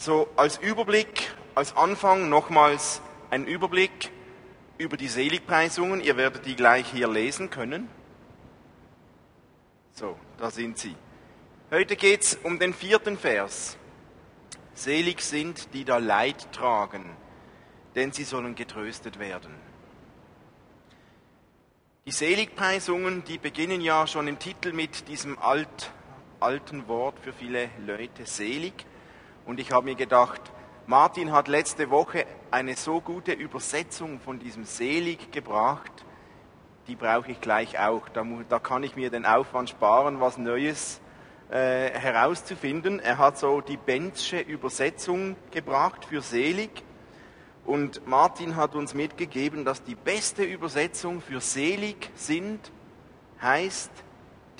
So als Überblick, als Anfang nochmals ein Überblick über die Seligpreisungen. Ihr werdet die gleich hier lesen können. So, da sind sie. Heute geht es um den vierten Vers. Selig sind, die da Leid tragen, denn sie sollen getröstet werden. Die Seligpreisungen, die beginnen ja schon im Titel mit diesem alt, alten Wort für viele Leute, selig. Und ich habe mir gedacht, Martin hat letzte Woche eine so gute Übersetzung von diesem selig gebracht, die brauche ich gleich auch. Da, da, kann ich mir den Aufwand sparen, was Neues äh, herauszufinden. Er hat so die Benzsche Übersetzung gebracht für selig. Und Martin hat uns mitgegeben, dass die beste Übersetzung für selig sind, heißt,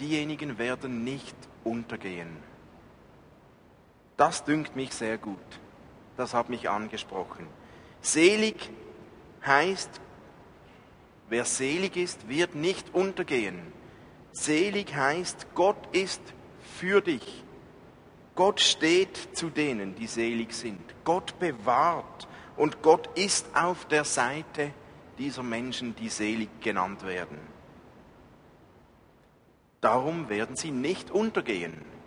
diejenigen werden nicht untergehen. Das dünkt mich sehr gut. Das hat mich angesprochen. Selig heißt, wer selig ist, wird nicht untergehen. Selig heißt, Gott ist für dich. Gott steht zu denen, die selig sind. Gott bewahrt und Gott ist auf der Seite dieser Menschen, die selig genannt werden. Darum werden sie nicht untergehen.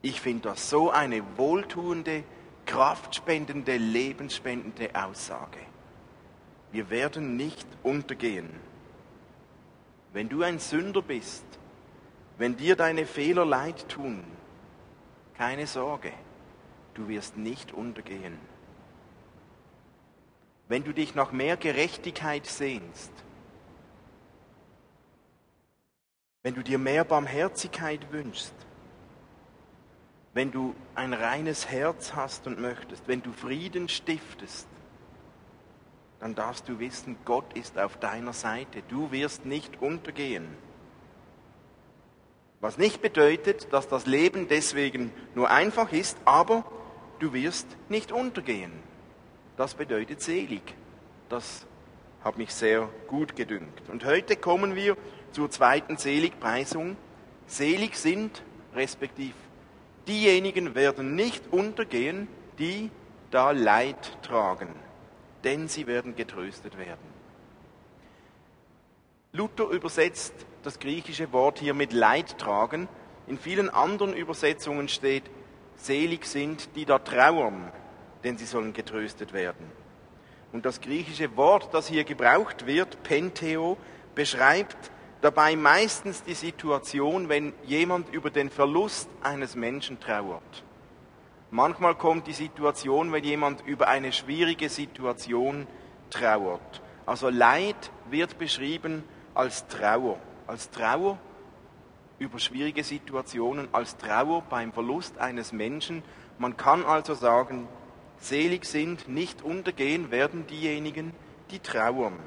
Ich finde das so eine wohltuende, kraftspendende, lebensspendende Aussage. Wir werden nicht untergehen. Wenn du ein Sünder bist, wenn dir deine Fehler leid tun, keine Sorge, du wirst nicht untergehen. Wenn du dich nach mehr Gerechtigkeit sehnst, wenn du dir mehr Barmherzigkeit wünschst, wenn du ein reines Herz hast und möchtest, wenn du Frieden stiftest, dann darfst du wissen, Gott ist auf deiner Seite. Du wirst nicht untergehen. Was nicht bedeutet, dass das Leben deswegen nur einfach ist, aber du wirst nicht untergehen. Das bedeutet selig. Das hat mich sehr gut gedünkt. Und heute kommen wir zur zweiten Seligpreisung. Selig sind, respektiv diejenigen werden nicht untergehen, die da Leid tragen, denn sie werden getröstet werden. Luther übersetzt das griechische Wort hier mit Leid tragen. In vielen anderen Übersetzungen steht, selig sind, die da trauern, denn sie sollen getröstet werden. Und das griechische Wort, das hier gebraucht wird, Penteo, beschreibt dabei meistens die Situation, wenn jemand über den Verlust eines Menschen trauert. Manchmal kommt die Situation, wenn jemand über eine schwierige Situation trauert. Also Leid wird beschrieben als Trauer, als Trauer über schwierige Situationen, als Trauer beim Verlust eines Menschen. Man kann also sagen, selig sind, nicht untergehen werden diejenigen, die trauern.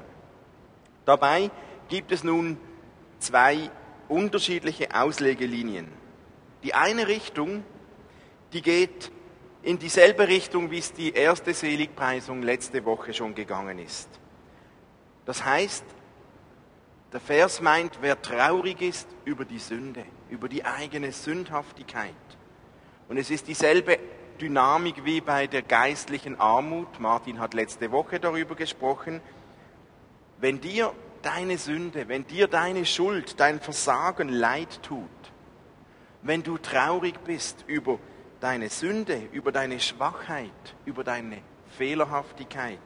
Dabei gibt es nun zwei unterschiedliche Auslegelinien. Die eine Richtung, die geht in dieselbe Richtung, wie es die erste Seligpreisung letzte Woche schon gegangen ist. Das heißt, der Vers meint, wer traurig ist über die Sünde, über die eigene Sündhaftigkeit. Und es ist dieselbe Dynamik wie bei der geistlichen Armut. Martin hat letzte Woche darüber gesprochen. Wenn dir deine Sünde, wenn dir deine Schuld, dein Versagen leid tut, wenn du traurig bist über deine Sünde, über deine Schwachheit, über deine Fehlerhaftigkeit,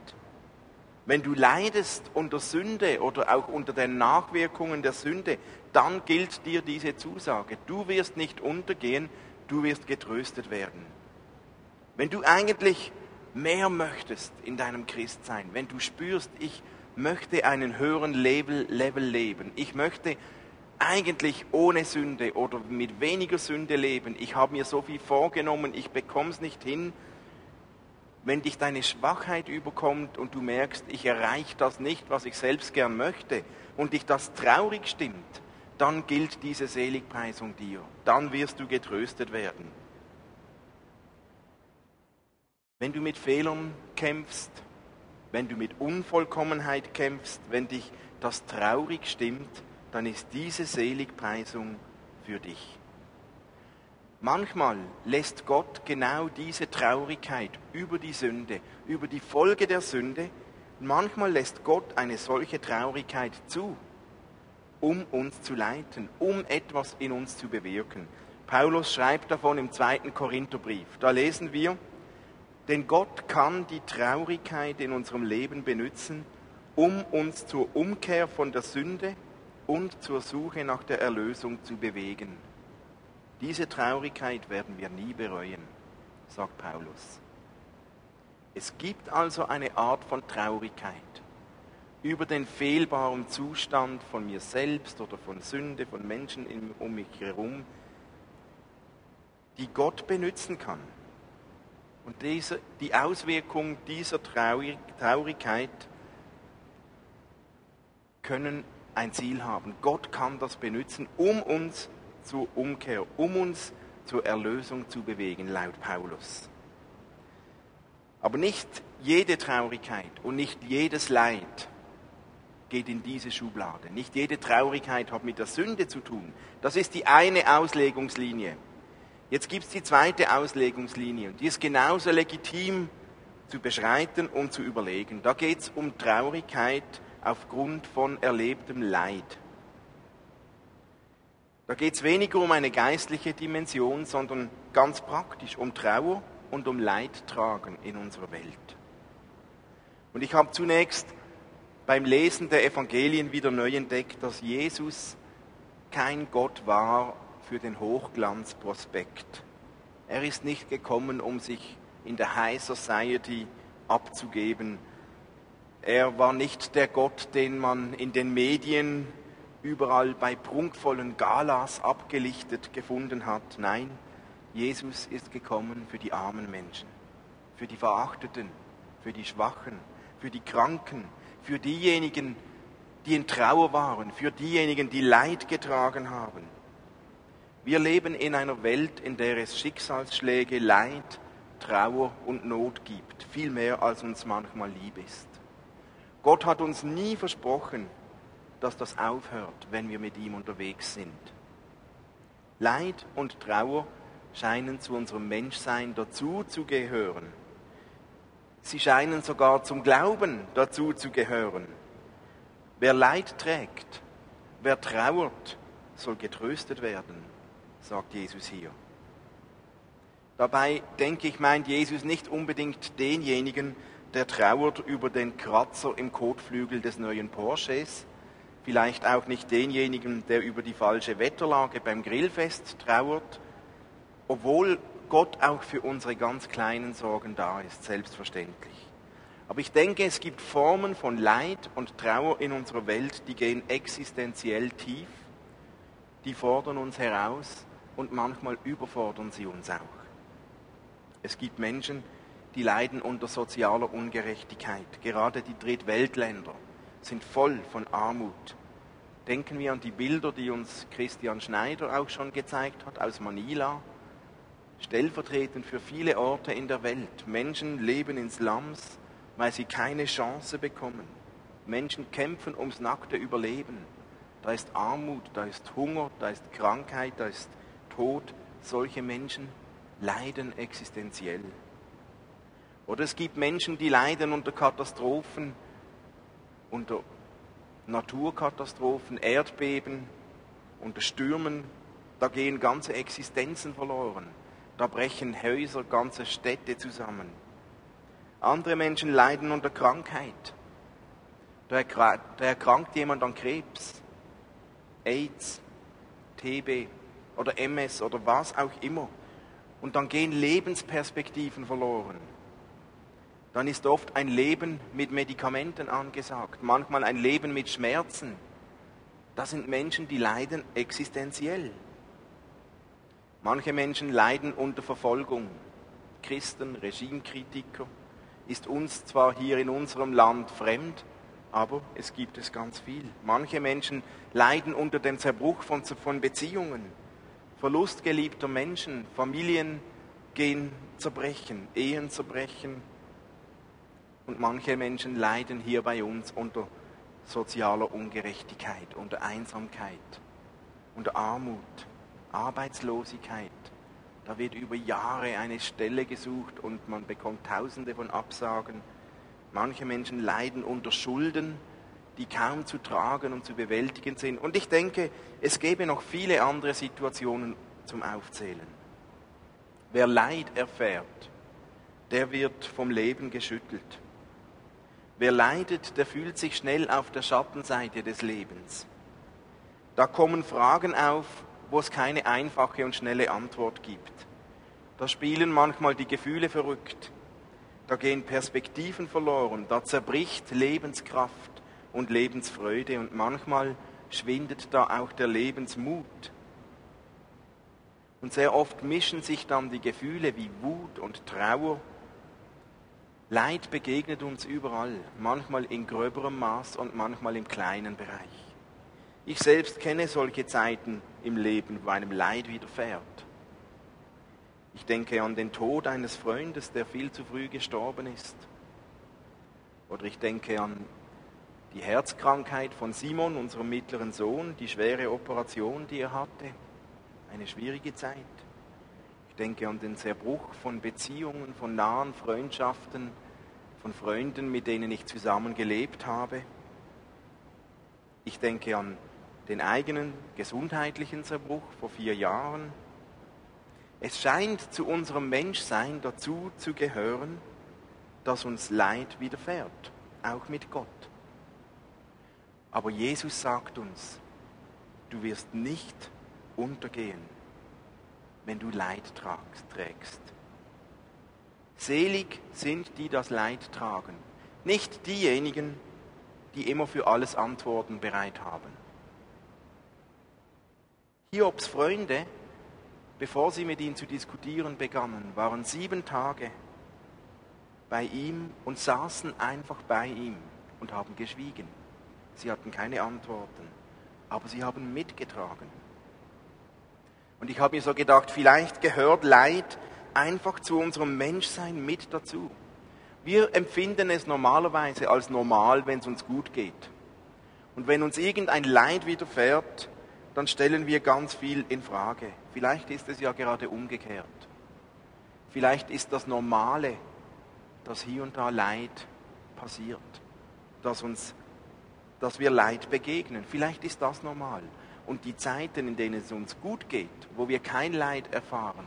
wenn du leidest unter Sünde oder auch unter den Nachwirkungen der Sünde, dann gilt dir diese Zusage. Du wirst nicht untergehen, du wirst getröstet werden. Wenn du eigentlich mehr möchtest in deinem Christsein, wenn du spürst, ich möchte einen höheren Level, Level leben. Ich möchte eigentlich ohne Sünde oder mit weniger Sünde leben. Ich habe mir so viel vorgenommen, ich bekomme es nicht hin. Wenn dich deine Schwachheit überkommt und du merkst, ich erreiche das nicht, was ich selbst gern möchte, und dich das traurig stimmt, dann gilt diese Seligpreisung dir. Dann wirst du getröstet werden. Wenn du mit Fehlern kämpfst, wenn du mit Unvollkommenheit kämpfst, wenn dich das traurig stimmt, dann ist diese Seligpreisung für dich. Manchmal lässt Gott genau diese Traurigkeit über die Sünde, über die Folge der Sünde, manchmal lässt Gott eine solche Traurigkeit zu, um uns zu leiten, um etwas in uns zu bewirken. Paulus schreibt davon im zweiten Korintherbrief. Da lesen wir, denn Gott kann die Traurigkeit in unserem Leben benutzen, um uns zur Umkehr von der Sünde und zur Suche nach der Erlösung zu bewegen. Diese Traurigkeit werden wir nie bereuen, sagt Paulus. Es gibt also eine Art von Traurigkeit über den fehlbaren Zustand von mir selbst oder von Sünde, von Menschen um mich herum, die Gott benutzen kann. Und diese, die Auswirkungen dieser Traurigkeit können ein Ziel haben. Gott kann das benutzen, um uns zur Umkehr, um uns zur Erlösung zu bewegen, laut Paulus. Aber nicht jede Traurigkeit und nicht jedes Leid geht in diese Schublade. Nicht jede Traurigkeit hat mit der Sünde zu tun. Das ist die eine Auslegungslinie. Jetzt gibt es die zweite Auslegungslinie und die ist genauso legitim zu beschreiten und zu überlegen. Da geht es um Traurigkeit aufgrund von erlebtem Leid. Da geht es weniger um eine geistliche Dimension, sondern ganz praktisch um Trauer und um Leidtragen in unserer Welt. Und ich habe zunächst beim Lesen der Evangelien wieder neu entdeckt, dass Jesus kein Gott war für den Hochglanzprospekt. Er ist nicht gekommen, um sich in der High Society abzugeben. Er war nicht der Gott, den man in den Medien überall bei prunkvollen Galas abgelichtet gefunden hat. Nein, Jesus ist gekommen für die armen Menschen, für die Verachteten, für die Schwachen, für die Kranken, für diejenigen, die in Trauer waren, für diejenigen, die Leid getragen haben. Wir leben in einer Welt, in der es Schicksalsschläge, Leid, Trauer und Not gibt, viel mehr als uns manchmal lieb ist. Gott hat uns nie versprochen, dass das aufhört, wenn wir mit ihm unterwegs sind. Leid und Trauer scheinen zu unserem Menschsein dazu zu gehören. Sie scheinen sogar zum Glauben dazu zu gehören. Wer Leid trägt, wer trauert, soll getröstet werden, sagt Jesus hier. Dabei denke ich, meint Jesus nicht unbedingt denjenigen, der trauert über den Kratzer im Kotflügel des neuen Porsches, vielleicht auch nicht denjenigen, der über die falsche Wetterlage beim Grillfest trauert, obwohl Gott auch für unsere ganz kleinen Sorgen da ist, selbstverständlich. Aber ich denke, es gibt Formen von Leid und Trauer in unserer Welt, die gehen existenziell tief, die fordern uns heraus und manchmal überfordern sie uns auch. Es gibt Menschen, die leiden unter sozialer Ungerechtigkeit, gerade die Drittweltländer sind voll von Armut. Denken wir an die Bilder, die uns Christian Schneider auch schon gezeigt hat aus Manila. Stellvertretend für viele Orte in der Welt. Menschen leben in Slums, weil sie keine Chance bekommen. Menschen kämpfen ums nackte Überleben. Da ist Armut, da ist Hunger, da ist Krankheit, da ist Tod. Solche Menschen leiden existenziell. Oder es gibt Menschen, die leiden unter Katastrophen, unter Naturkatastrophen, Erdbeben, unter Stürmen, da gehen ganze Existenzen verloren. Da brechen Häuser, ganze Städte zusammen. Andere Menschen leiden unter Krankheit. Da erkrankt jemand an Krebs, AIDS, TB oder MS oder was auch immer. Und dann gehen Lebensperspektiven verloren dann ist oft ein Leben mit Medikamenten angesagt, manchmal ein Leben mit Schmerzen. Das sind Menschen, die leiden existenziell. Manche Menschen leiden unter Verfolgung. Christen, Regimekritiker, ist uns zwar hier in unserem Land fremd, aber es gibt es ganz viel. Manche Menschen leiden unter dem Zerbruch von, von Beziehungen, Verlust geliebter Menschen, Familien gehen zerbrechen, Ehen zerbrechen, und manche Menschen leiden hier bei uns unter sozialer Ungerechtigkeit, unter Einsamkeit, unter Armut, Arbeitslosigkeit, Da wird über Jahre eine Stelle gesucht und man bekommt tausende von Absagen. Manche Menschen leiden unter Schulden, die kaum zu tragen und zu bewältigen sind. Und ich denke, es gäbe noch viele andere Situationen zum Aufzählen. Wer Leid erfährt, der wird vom Leben geschüttelt. Wer leidet, der fühlt sich schnell auf der Schattenseite des Lebens. Da kommen Fragen auf, wo es keine einfache und schnelle Antwort gibt. Da spielen manchmal die Gefühle verrückt. Da gehen Perspektiven verloren. Da zerbricht Lebenskraft und Lebensfreude und manchmal schwindet da auch der Lebensmut. Und sehr oft mischen sich dann die Gefühle wie Wut und Trauer. Leid begegnet uns überall, manchmal in gröberem Maß und manchmal im kleinen Bereich. Ich selbst kenne solche Zeiten im Leben, wo einem Leid widerfährt. Ich denke an den Tod eines Freundes, der viel zu früh gestorben ist. Oder ich denke an die Herzkrankheit von Simon, unserem mittleren Sohn, die schwere Operation, die er hatte. Eine schwierige Zeit. Ich denke an den Zerbruch von Beziehungen, von nahen Freundschaften, von Freunden, mit denen ich zusammen gelebt habe. Ich denke an den eigenen gesundheitlichen Zerbruch vor vier Jahren. Es scheint zu unserem Menschsein dazu zu gehören, dass uns Leid widerfährt, auch mit Gott. Aber Jesus sagt uns, du wirst nicht untergehen, wenn du Leid trägst. Selig sind, die das Leid tragen, nicht diejenigen, die immer für alles Antworten bereit haben. Hiobs Freunde, bevor sie mit ihm zu diskutieren begannen, waren sieben Tage bei ihm und saßen einfach bei ihm und haben geschwiegen. Sie hatten keine Antworten, aber sie haben mitgetragen. Und ich habe mir so gedacht, vielleicht gehört Leid einfach zu unserem Menschsein mit dazu. Wir empfinden es normalerweise als normal, wenn es uns gut geht. Und wenn uns irgendein Leid widerfährt, dann stellen wir ganz viel in Frage. Vielleicht ist es ja gerade umgekehrt. Vielleicht ist das Normale, dass hier und da Leid passiert, dass, uns, dass wir Leid begegnen. Vielleicht ist das normal. Und die Zeiten, in denen es uns gut geht, wo wir kein Leid erfahren,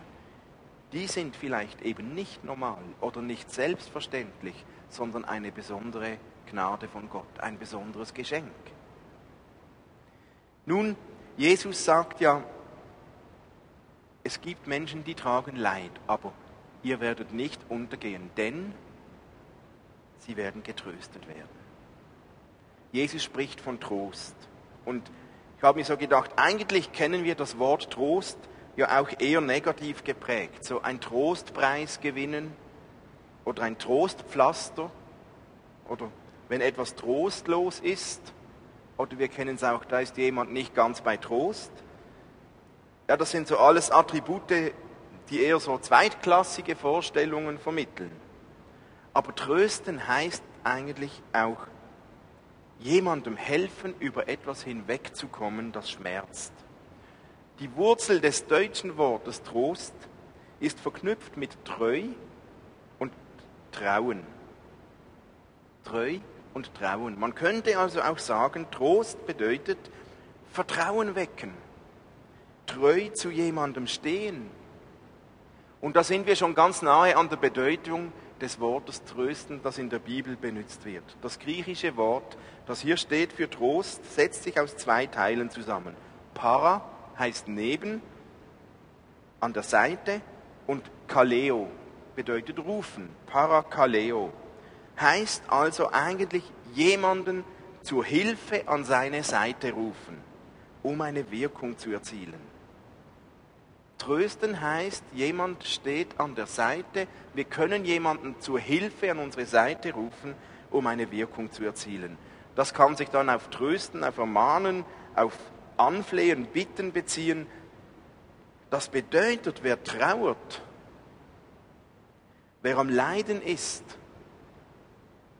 die sind vielleicht eben nicht normal oder nicht selbstverständlich, sondern eine besondere Gnade von Gott, ein besonderes Geschenk. Nun, Jesus sagt ja, es gibt Menschen, die tragen Leid, aber ihr werdet nicht untergehen, denn sie werden getröstet werden. Jesus spricht von Trost. Und ich habe mir so gedacht, eigentlich kennen wir das Wort Trost ja auch eher negativ geprägt. So ein Trostpreis gewinnen oder ein Trostpflaster oder wenn etwas trostlos ist, oder wir kennen es auch, da ist jemand nicht ganz bei Trost. Ja, das sind so alles Attribute, die eher so zweitklassige Vorstellungen vermitteln. Aber trösten heißt eigentlich auch jemandem helfen, über etwas hinwegzukommen, das schmerzt. Die Wurzel des deutschen Wortes Trost ist verknüpft mit Treu und Trauen. Treu und Trauen. Man könnte also auch sagen, Trost bedeutet Vertrauen wecken, treu zu jemandem stehen. Und da sind wir schon ganz nahe an der Bedeutung des Wortes trösten, das in der Bibel benutzt wird. Das griechische Wort, das hier steht für Trost, setzt sich aus zwei Teilen zusammen. Para heißt neben, an der Seite und kaleo bedeutet rufen. Parakaleo heißt also eigentlich jemanden zur Hilfe an seine Seite rufen, um eine Wirkung zu erzielen. Trösten heißt, jemand steht an der Seite, wir können jemanden zur Hilfe an unsere Seite rufen, um eine Wirkung zu erzielen. Das kann sich dann auf Trösten, auf Ermahnen, auf Anflehen, Bitten beziehen. Das bedeutet, wer trauert, wer am Leiden ist,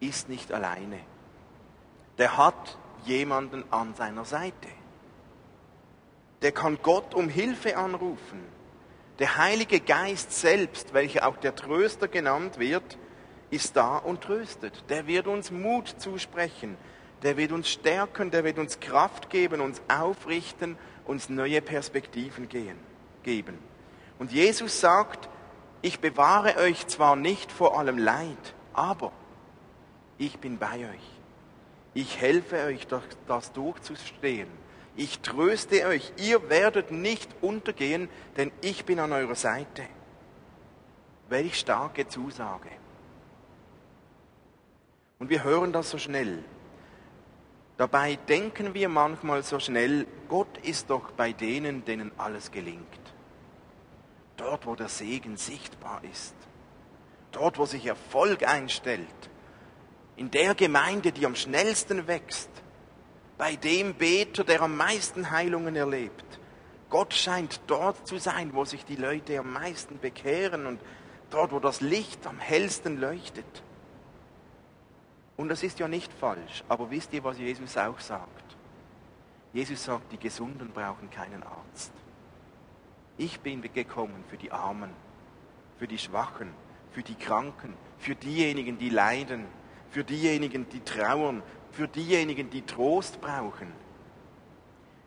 ist nicht alleine. Der hat jemanden an seiner Seite. Der kann Gott um Hilfe anrufen. Der Heilige Geist selbst, welcher auch der Tröster genannt wird, ist da und tröstet. Der wird uns Mut zusprechen. Der wird uns stärken, der wird uns Kraft geben, uns aufrichten, uns neue Perspektiven gehen, geben. Und Jesus sagt, ich bewahre euch zwar nicht vor allem Leid, aber ich bin bei euch. Ich helfe euch, das durchzustehen. Ich tröste euch, ihr werdet nicht untergehen, denn ich bin an eurer Seite. Welch starke Zusage. Und wir hören das so schnell. Dabei denken wir manchmal so schnell, Gott ist doch bei denen, denen alles gelingt. Dort, wo der Segen sichtbar ist. Dort, wo sich Erfolg einstellt. In der Gemeinde, die am schnellsten wächst bei dem Beter, der am meisten Heilungen erlebt. Gott scheint dort zu sein, wo sich die Leute am meisten bekehren und dort, wo das Licht am hellsten leuchtet. Und das ist ja nicht falsch, aber wisst ihr, was Jesus auch sagt? Jesus sagt, die Gesunden brauchen keinen Arzt. Ich bin gekommen für die Armen, für die Schwachen, für die Kranken, für diejenigen, die leiden, für diejenigen, die trauern, für diejenigen, die Trost brauchen.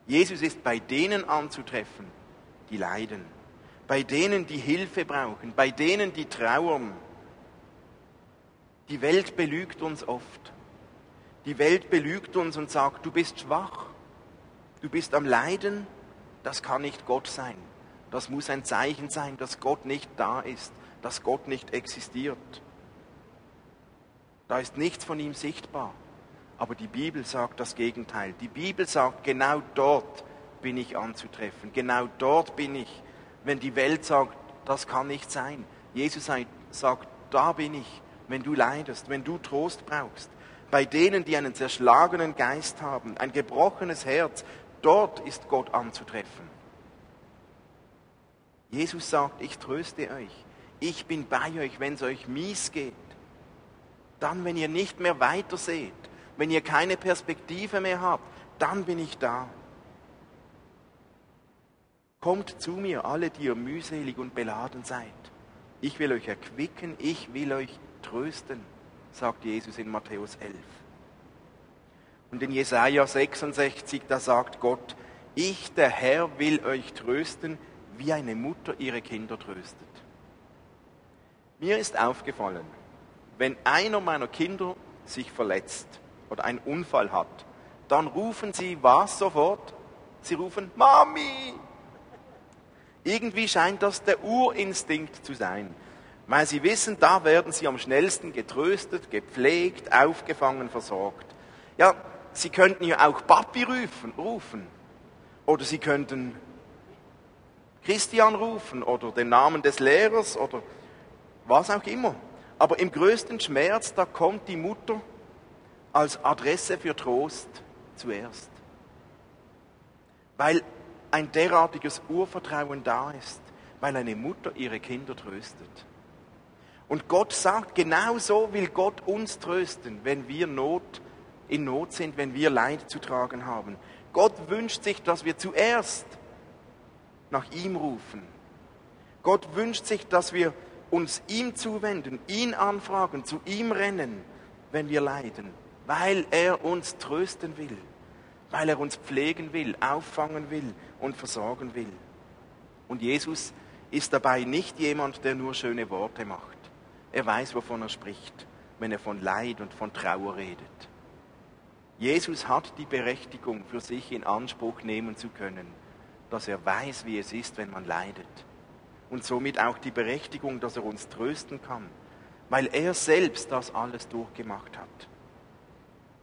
Jesus ist bei denen anzutreffen, die leiden, bei denen, die Hilfe brauchen, bei denen, die trauern. Die Welt belügt uns oft. Die Welt belügt uns und sagt, du bist schwach, du bist am Leiden, das kann nicht Gott sein. Das muss ein Zeichen sein, dass Gott nicht da ist, dass Gott nicht existiert. Da ist nichts von ihm sichtbar. Aber die Bibel sagt das Gegenteil. Die Bibel sagt, genau dort bin ich anzutreffen. Genau dort bin ich. Wenn die Welt sagt, das kann nicht sein. Jesus sagt, da bin ich, wenn du leidest, wenn du Trost brauchst. Bei denen, die einen zerschlagenen Geist haben, ein gebrochenes Herz, dort ist Gott anzutreffen. Jesus sagt, ich tröste euch. Ich bin bei euch, wenn es euch mies geht. Dann, wenn ihr nicht mehr weiter seht, wenn ihr keine Perspektive mehr habt, dann bin ich da. Kommt zu mir, alle, die ihr mühselig und beladen seid. Ich will euch erquicken, ich will euch trösten, sagt Jesus in Matthäus 11. Und in Jesaja 66, da sagt Gott, ich, der Herr, will euch trösten, wie eine Mutter ihre Kinder tröstet. Mir ist aufgefallen, wenn einer meiner Kinder sich verletzt, oder einen Unfall hat, dann rufen sie was sofort? Sie rufen Mami. Irgendwie scheint das der Urinstinkt zu sein, weil sie wissen, da werden sie am schnellsten getröstet, gepflegt, aufgefangen, versorgt. Ja, sie könnten ja auch Papi rufen, rufen. Oder sie könnten Christian rufen oder den Namen des Lehrers oder was auch immer. Aber im größten Schmerz, da kommt die Mutter als Adresse für Trost zuerst. Weil ein derartiges Urvertrauen da ist, weil eine Mutter ihre Kinder tröstet. Und Gott sagt, genau so will Gott uns trösten, wenn wir Not, in Not sind, wenn wir Leid zu tragen haben. Gott wünscht sich, dass wir zuerst nach ihm rufen. Gott wünscht sich, dass wir uns ihm zuwenden, ihn anfragen, zu ihm rennen, wenn wir leiden weil er uns trösten will, weil er uns pflegen will, auffangen will und versorgen will. Und Jesus ist dabei nicht jemand, der nur schöne Worte macht. Er weiß, wovon er spricht, wenn er von Leid und von Trauer redet. Jesus hat die Berechtigung, für sich in Anspruch nehmen zu können, dass er weiß, wie es ist, wenn man leidet. Und somit auch die Berechtigung, dass er uns trösten kann, weil er selbst das alles durchgemacht hat.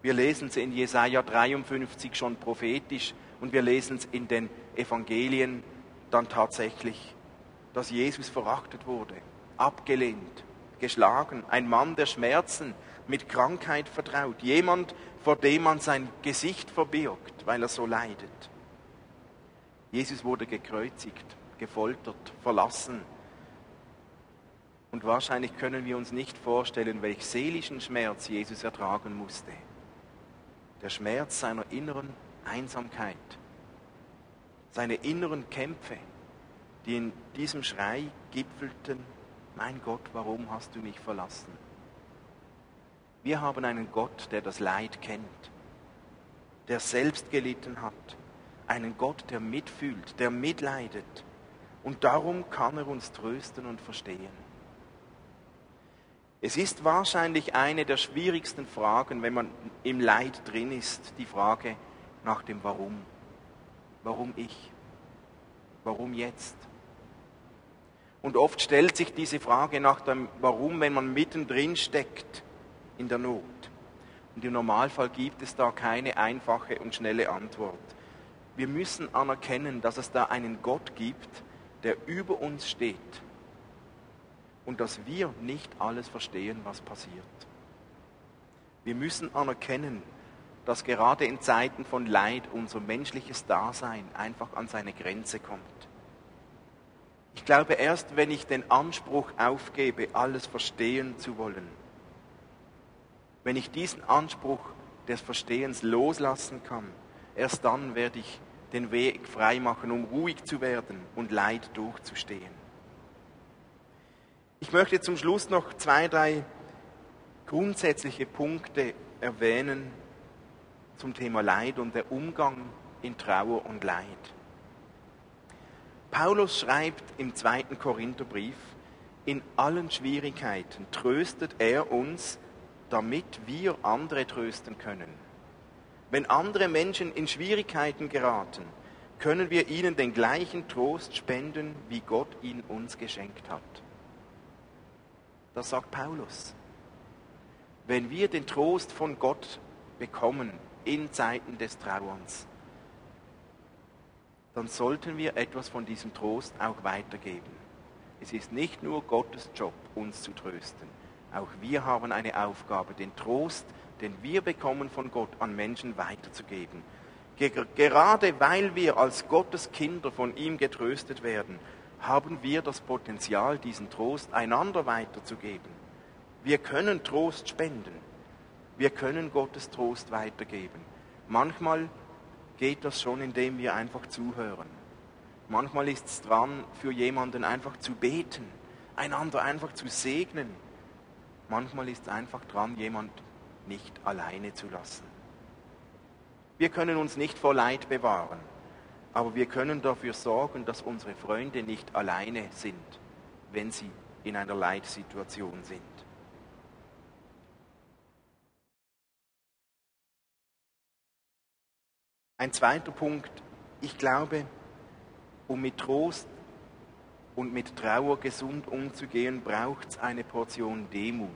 Wir lesen es in Jesaja 53 schon prophetisch und wir lesen es in den Evangelien dann tatsächlich, dass Jesus verachtet wurde, abgelehnt, geschlagen, ein Mann der Schmerzen, mit Krankheit vertraut, jemand, vor dem man sein Gesicht verbirgt, weil er so leidet. Jesus wurde gekreuzigt, gefoltert, verlassen. Und wahrscheinlich können wir uns nicht vorstellen, welch seelischen Schmerz Jesus ertragen musste der Schmerz seiner inneren Einsamkeit, seine inneren Kämpfe, die in diesem Schrei gipfelten, mein Gott, warum hast du mich verlassen? Wir haben einen Gott, der das Leid kennt, der selbst gelitten hat, einen Gott, der mitfühlt, der mitleidet. Und darum kann er uns trösten und verstehen. Es ist wahrscheinlich eine der schwierigsten Fragen, wenn man im Leid drin ist, die Frage nach dem Warum. Warum ich? Warum jetzt? Und oft stellt sich diese Frage nach dem Warum, wenn man mittendrin steckt in der Not. Und im Normalfall gibt es da keine einfache und schnelle Antwort. Wir müssen anerkennen, dass es da einen Gott gibt, der über uns steht und dass wir nicht alles verstehen, was passiert. Wir müssen anerkennen, dass gerade in Zeiten von Leid unser menschliches Dasein einfach an seine Grenze kommt. Ich glaube, erst wenn ich den Anspruch aufgebe, alles verstehen zu wollen, wenn ich diesen Anspruch des Verstehens loslassen kann, erst dann werde ich den Weg freimachen, um ruhig zu werden und Leid durchzustehen. Ich möchte zum Schluss noch zwei, drei grundsätzliche Punkte erwähnen zum Thema Leid und der Umgang in Trauer und Leid. Paulus schreibt im zweiten Korintherbrief, in allen Schwierigkeiten tröstet er uns, damit wir andere trösten können. Wenn andere Menschen in Schwierigkeiten geraten, können wir ihnen den gleichen Trost spenden, wie Gott ihn uns geschenkt hat. Das sagt Paulus. Wenn wir den Trost von Gott bekommen in Zeiten des Trauerns, dann sollten wir etwas von diesem Trost auch weitergeben. Es ist nicht nur Gottes Job, uns zu trösten. Auch wir haben eine Aufgabe, den Trost, den wir bekommen von Gott, an Menschen weiterzugeben. Gerade weil wir als Gottes Kinder von ihm getröstet werden, haben wir das Potenzial, diesen Trost einander weiterzugeben. Wir können Trost spenden. Wir können Gottes Trost weitergeben. Manchmal geht das schon, indem wir einfach zuhören. Manchmal ist es dran, für jemanden einfach zu beten, einander einfach zu segnen. Manchmal ist es einfach dran, jemand nicht alleine zu lassen. Wir können uns nicht vor Leid bewahren. Aber wir können dafür sorgen, dass unsere Freunde nicht alleine sind, wenn sie in einer Leidsituation sind. Ein zweiter Punkt, ich glaube, um mit Trost und mit Trauer gesund umzugehen, braucht es eine Portion Demut.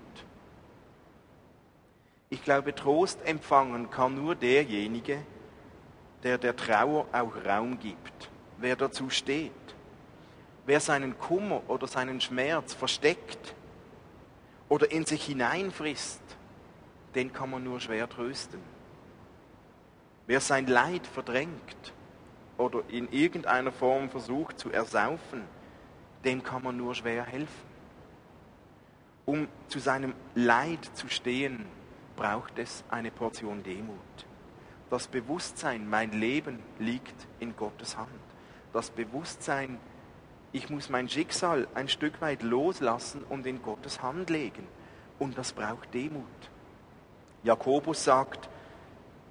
Ich glaube, Trost empfangen kann nur derjenige, der der Trauer auch Raum gibt, wer dazu steht, wer seinen Kummer oder seinen Schmerz versteckt oder in sich hineinfrisst, den kann man nur schwer trösten. Wer sein Leid verdrängt oder in irgendeiner Form versucht zu ersaufen, dem kann man nur schwer helfen. Um zu seinem Leid zu stehen, braucht es eine Portion Demut das Bewusstsein, mein Leben liegt in Gottes Hand. Das Bewusstsein, ich muss mein Schicksal ein Stück weit loslassen und in Gottes Hand legen. Und das braucht Demut. Jakobus sagt,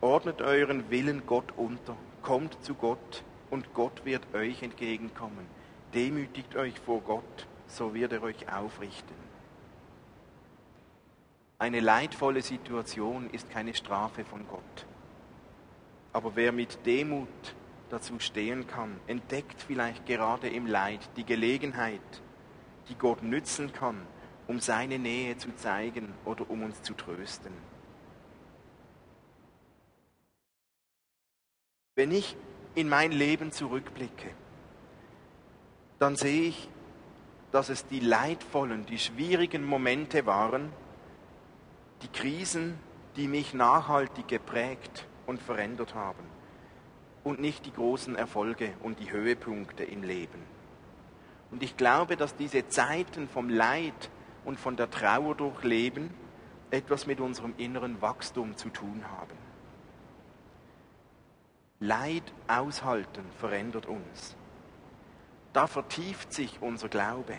ordnet euren Willen Gott unter, kommt zu Gott und Gott wird euch entgegenkommen. Demütigt euch vor Gott, so wird er euch aufrichten. Eine leidvolle Situation ist keine Strafe von Gott. Aber wer mit Demut dazu stehen kann, entdeckt vielleicht gerade im Leid die Gelegenheit, die Gott nützen kann, um seine Nähe zu zeigen oder um uns zu trösten. Wenn ich in mein Leben zurückblicke, dann sehe ich, dass es die leidvollen, die schwierigen Momente waren, die Krisen, die mich nachhaltig geprägt und verändert haben und nicht die großen Erfolge und die Höhepunkte im Leben. Und ich glaube, dass diese Zeiten vom Leid und von der Trauer durchleben etwas mit unserem inneren Wachstum zu tun haben. Leid aushalten verändert uns. da vertieft sich unser Glaube.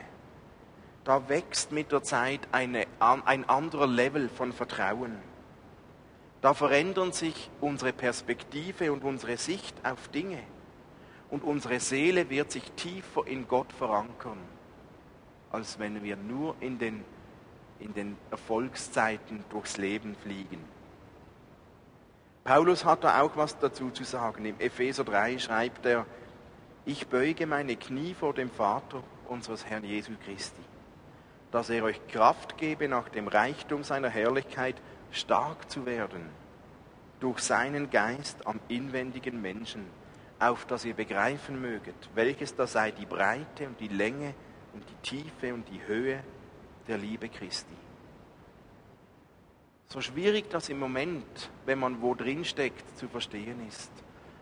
Da wächst mit der Zeit eine, ein anderer Level von Vertrauen. Da verändern sich unsere Perspektive und unsere Sicht auf Dinge. Und unsere Seele wird sich tiefer in Gott verankern, als wenn wir nur in den, in den Erfolgszeiten durchs Leben fliegen. Paulus hat da auch was dazu zu sagen. Im Epheser 3 schreibt er, ich beuge meine Knie vor dem Vater unseres Herrn Jesu Christi, dass er euch Kraft gebe, nach dem Reichtum seiner Herrlichkeit stark zu werden, durch seinen Geist am inwendigen Menschen, auf dass ihr begreifen möget, welches da sei die Breite und die Länge und die Tiefe und die Höhe der Liebe Christi so schwierig das im Moment, wenn man wo drin steckt, zu verstehen ist.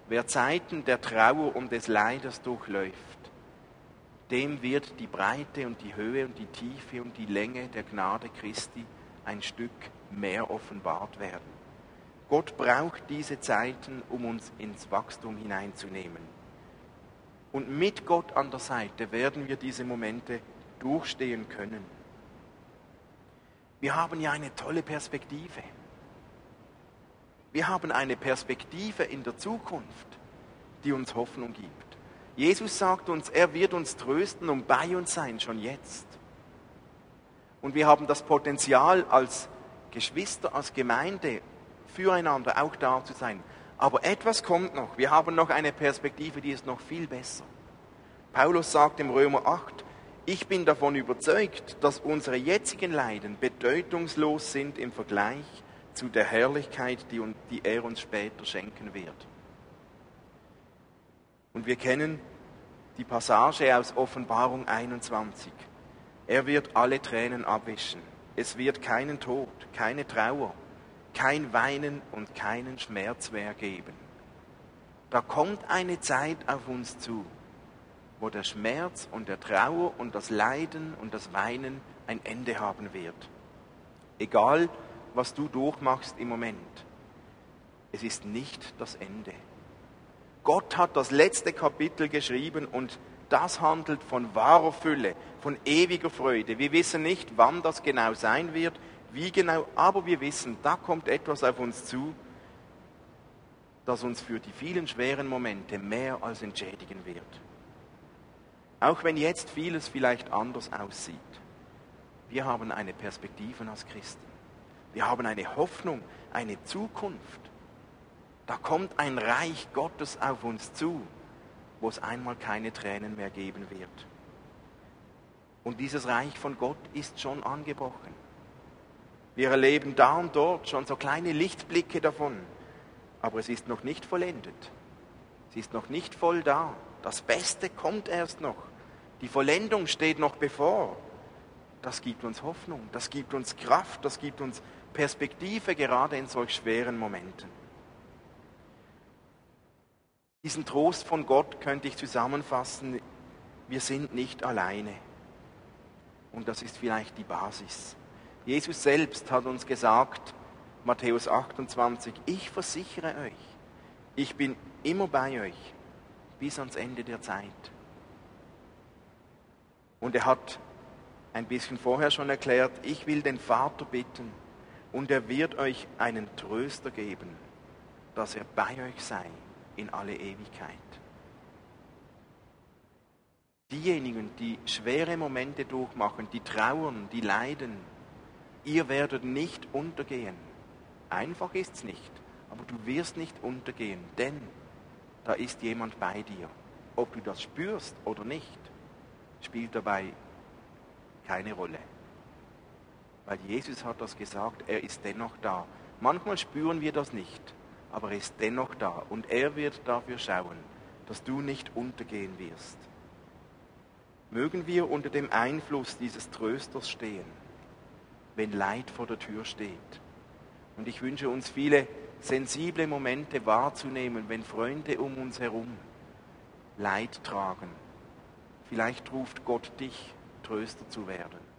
Wer Zeiten der Trauer und des Leides durchläuft, dem wird die Breite und die Höhe und die Tiefe und die Länge der Gnade Christi ein Stück mehr offenbart werden. Gott braucht diese Zeiten, um uns ins Wachstum hineinzunehmen. Und mit Gott an der Seite werden wir diese Momente durchstehen können. Wir haben ja eine tolle Perspektive. Wir haben eine Perspektive in der Zukunft, die uns Hoffnung gibt. Jesus sagt uns, er wird uns trösten und bei uns sein, schon jetzt. Und wir haben das Potenzial als Geschwister, als Gemeinde füreinander auch da zu sein. Aber etwas kommt noch. Wir haben noch eine Perspektive, die ist noch viel besser. Paulus sagt im Römer 8, ich bin davon überzeugt, dass unsere jetzigen Leiden bedeutungslos sind im Vergleich zu der Herrlichkeit, die, die er uns später schenken wird. Und wir kennen die Passage aus Offenbarung 21. Er wird alle Tränen abwischen. Es wird keinen Tod, keine Trauer, kein Weinen und keinen Schmerz mehr geben. Da kommt eine Zeit auf uns zu, wo der Schmerz und der Trauer und das Leiden und das Weinen ein Ende haben wird. Egal, was du durchmachst im Moment, es ist nicht das Ende. Gott hat das letzte Kapitel geschrieben und das handelt von wahrer Fülle, von ewiger Freude. Wir wissen nicht, wann das genau sein wird, wie genau, aber wir wissen, da kommt etwas auf uns zu, das uns für die vielen schweren Momente mehr als entschädigen wird. Auch wenn jetzt vieles vielleicht anders aussieht. Wir haben eine Perspektive als Christen. Wir haben eine Hoffnung, eine Zukunft. Da kommt ein Reich Gottes auf uns zu, wo es einmal keine Tränen mehr geben wird. Und dieses Reich von Gott ist schon angebrochen. Wir erleben da und dort schon so kleine Lichtblicke davon, aber es ist noch nicht vollendet. Es ist noch nicht voll da. Das Beste kommt erst noch. Die Vollendung steht noch bevor. Das gibt uns Hoffnung, das gibt uns Kraft, das gibt uns Perspektive gerade in solch schweren Momenten. Diesen Trost von Gott könnte ich zusammenfassen, wir sind nicht alleine. Und das ist vielleicht die Basis. Jesus selbst hat uns gesagt, Matthäus 28, ich versichere euch, ich bin immer bei euch bis ans Ende der Zeit. Und er hat ein bisschen vorher schon erklärt, ich will den Vater bitten und er wird euch einen Tröster geben, dass er bei euch sei in alle Ewigkeit. Diejenigen, die schwere Momente durchmachen, die trauern, die leiden, ihr werdet nicht untergehen. Einfach ist es nicht, aber du wirst nicht untergehen, denn da ist jemand bei dir, ob du das spürst oder nicht spielt dabei keine Rolle. Weil Jesus hat das gesagt, er ist dennoch da. Manchmal spüren wir das nicht, aber er ist dennoch da und er wird dafür schauen, dass du nicht untergehen wirst. Mögen wir unter dem Einfluss dieses Trösters stehen, wenn Leid vor der Tür steht. Und ich wünsche uns viele sensible Momente wahrzunehmen, wenn Freunde um uns herum Leid tragen Vielleicht ruft Gott dich, Tröster zu werden.